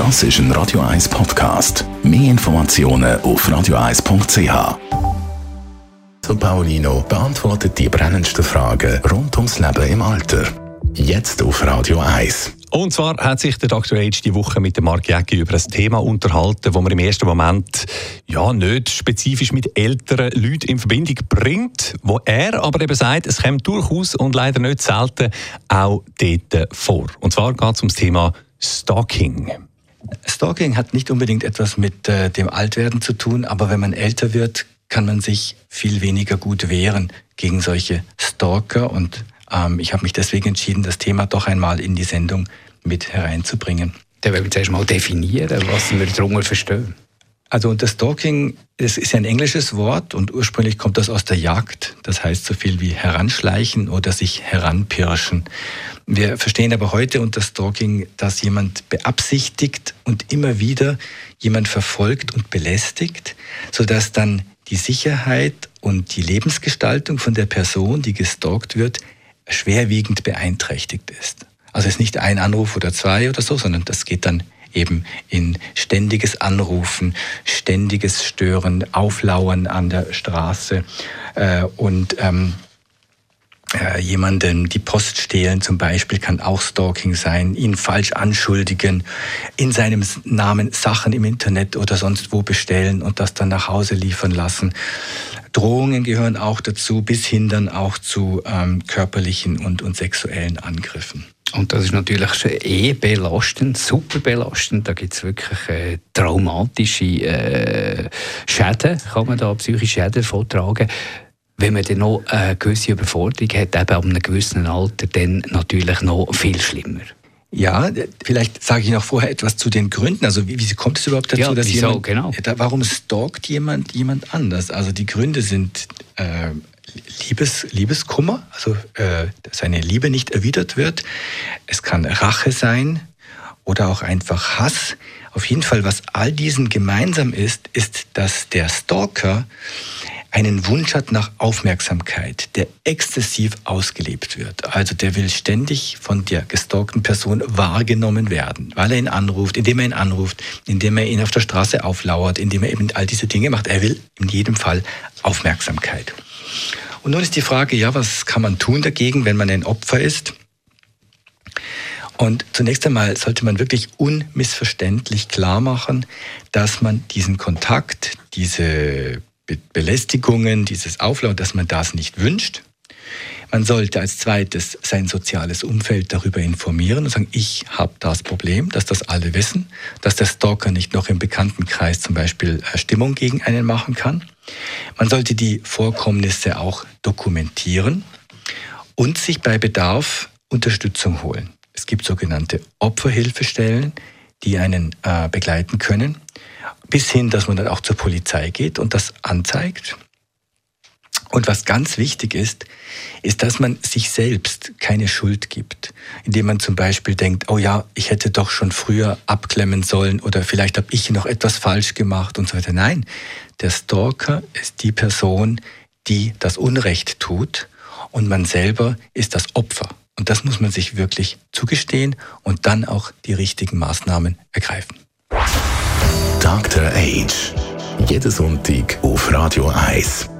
Das ist ein Radio 1 Podcast. Mehr Informationen auf radio1.ch. So Paulino beantwortet die brennendsten Fragen rund ums Leben im Alter. Jetzt auf Radio 1. Und zwar hat sich der Dr. Age die Woche mit Mark Jäcki über ein Thema unterhalten, das man im ersten Moment ja nicht spezifisch mit älteren Leuten in Verbindung bringt, wo er aber eben sagt, es kommt durchaus und leider nicht selten auch dort vor. Und zwar geht es um das Thema Stalking. Stalking hat nicht unbedingt etwas mit äh, dem Altwerden zu tun, aber wenn man älter wird, kann man sich viel weniger gut wehren gegen solche Stalker und ähm, ich habe mich deswegen entschieden, das Thema doch einmal in die Sendung mit hereinzubringen. Dann wollen wir zuerst mal definieren, was wir darunter verstehen. Also unter Stalking, es ist ja ein englisches Wort und ursprünglich kommt das aus der Jagd. Das heißt so viel wie heranschleichen oder sich heranpirschen. Wir verstehen aber heute unter Stalking, dass jemand beabsichtigt und immer wieder jemand verfolgt und belästigt, sodass dann die Sicherheit und die Lebensgestaltung von der Person, die gestalkt wird, schwerwiegend beeinträchtigt ist. Also es ist nicht ein Anruf oder zwei oder so, sondern das geht dann eben in ständiges Anrufen, ständiges Stören, Auflauern an der Straße äh, und ähm, äh, jemanden die Post stehlen zum Beispiel kann auch Stalking sein, ihn falsch anschuldigen, in seinem Namen Sachen im Internet oder sonst wo bestellen und das dann nach Hause liefern lassen. Drohungen gehören auch dazu, bis hin dann auch zu ähm, körperlichen und, und sexuellen Angriffen. Und das ist natürlich eh belastend, super belastend. Da gibt es wirklich äh, traumatische äh, Schäden, kann man da psychische Schäden vortragen. Wenn man dann noch eine gewisse Überforderung hat, eben ab einem gewissen Alter, dann natürlich noch viel schlimmer. Ja, vielleicht sage ich noch vorher etwas zu den Gründen. Also wie, wie kommt es überhaupt dazu, ja, dass wieso, jemand, genau. warum stalkt jemand jemand anders? Also die Gründe sind äh, Liebes, Liebeskummer, also äh, seine Liebe nicht erwidert wird. Es kann Rache sein oder auch einfach Hass. Auf jeden Fall, was all diesen gemeinsam ist, ist, dass der Stalker einen Wunsch hat nach Aufmerksamkeit, der exzessiv ausgelebt wird. Also der will ständig von der gestalkten Person wahrgenommen werden, weil er ihn anruft, indem er ihn anruft, indem er ihn auf der Straße auflauert, indem er eben all diese Dinge macht. Er will in jedem Fall Aufmerksamkeit. Und nun ist die Frage, ja, was kann man tun dagegen, wenn man ein Opfer ist? Und zunächst einmal sollte man wirklich unmissverständlich klar machen, dass man diesen Kontakt, diese Belästigungen, dieses Auflauen, dass man das nicht wünscht. Man sollte als zweites sein soziales Umfeld darüber informieren und sagen, ich habe das Problem, dass das alle wissen, dass der Stalker nicht noch im Bekanntenkreis zum Beispiel äh, Stimmung gegen einen machen kann. Man sollte die Vorkommnisse auch dokumentieren und sich bei Bedarf Unterstützung holen. Es gibt sogenannte Opferhilfestellen, die einen äh, begleiten können bis hin, dass man dann auch zur Polizei geht und das anzeigt. Und was ganz wichtig ist, ist, dass man sich selbst keine Schuld gibt, indem man zum Beispiel denkt, oh ja, ich hätte doch schon früher abklemmen sollen oder vielleicht habe ich noch etwas falsch gemacht und so weiter. Nein, der Stalker ist die Person, die das Unrecht tut und man selber ist das Opfer. Und das muss man sich wirklich zugestehen und dann auch die richtigen Maßnahmen ergreifen. Dr. Age. Jeden Sonntag auf Radio 1.